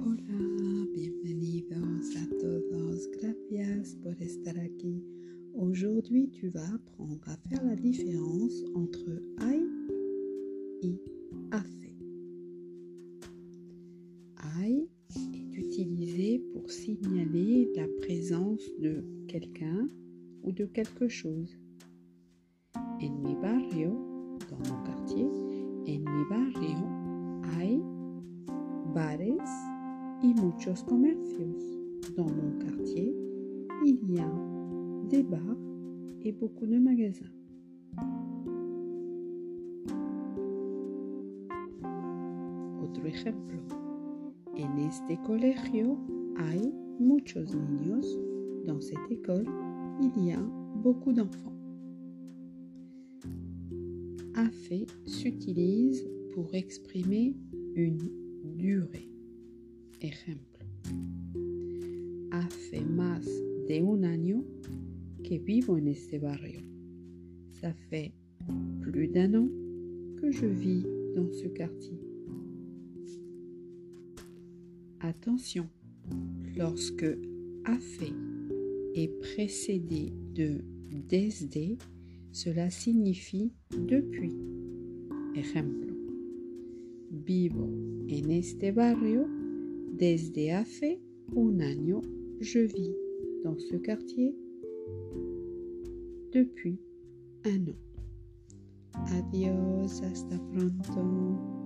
Hola, bienvenidos a todos, gracias por estar aquí. Aujourd'hui, tu vas apprendre à faire la différence entre hay et hace. Hay est utilisé pour signaler la présence de quelqu'un ou de quelque chose. En mi barrio, dans mon quartier, en mi barrio hay bares y muchos comercios. Dans mon quartier, il y a des bars et beaucoup de magasins. Otro ejemplo. En este colegio hay muchos niños. Dans cette école, il y a beaucoup d'enfants. Afe s'utilise pour exprimer une durée. Ejemplo. Hace más de un año que vivo en este barrio. Ça fait plus d'un an que je vis dans ce quartier. Attention, lorsque hace est précédé de desde, cela signifie depuis. Ejemplo. Vivo en este barrio desde hace un año. Je vis dans ce quartier depuis un an. Adiós, hasta pronto.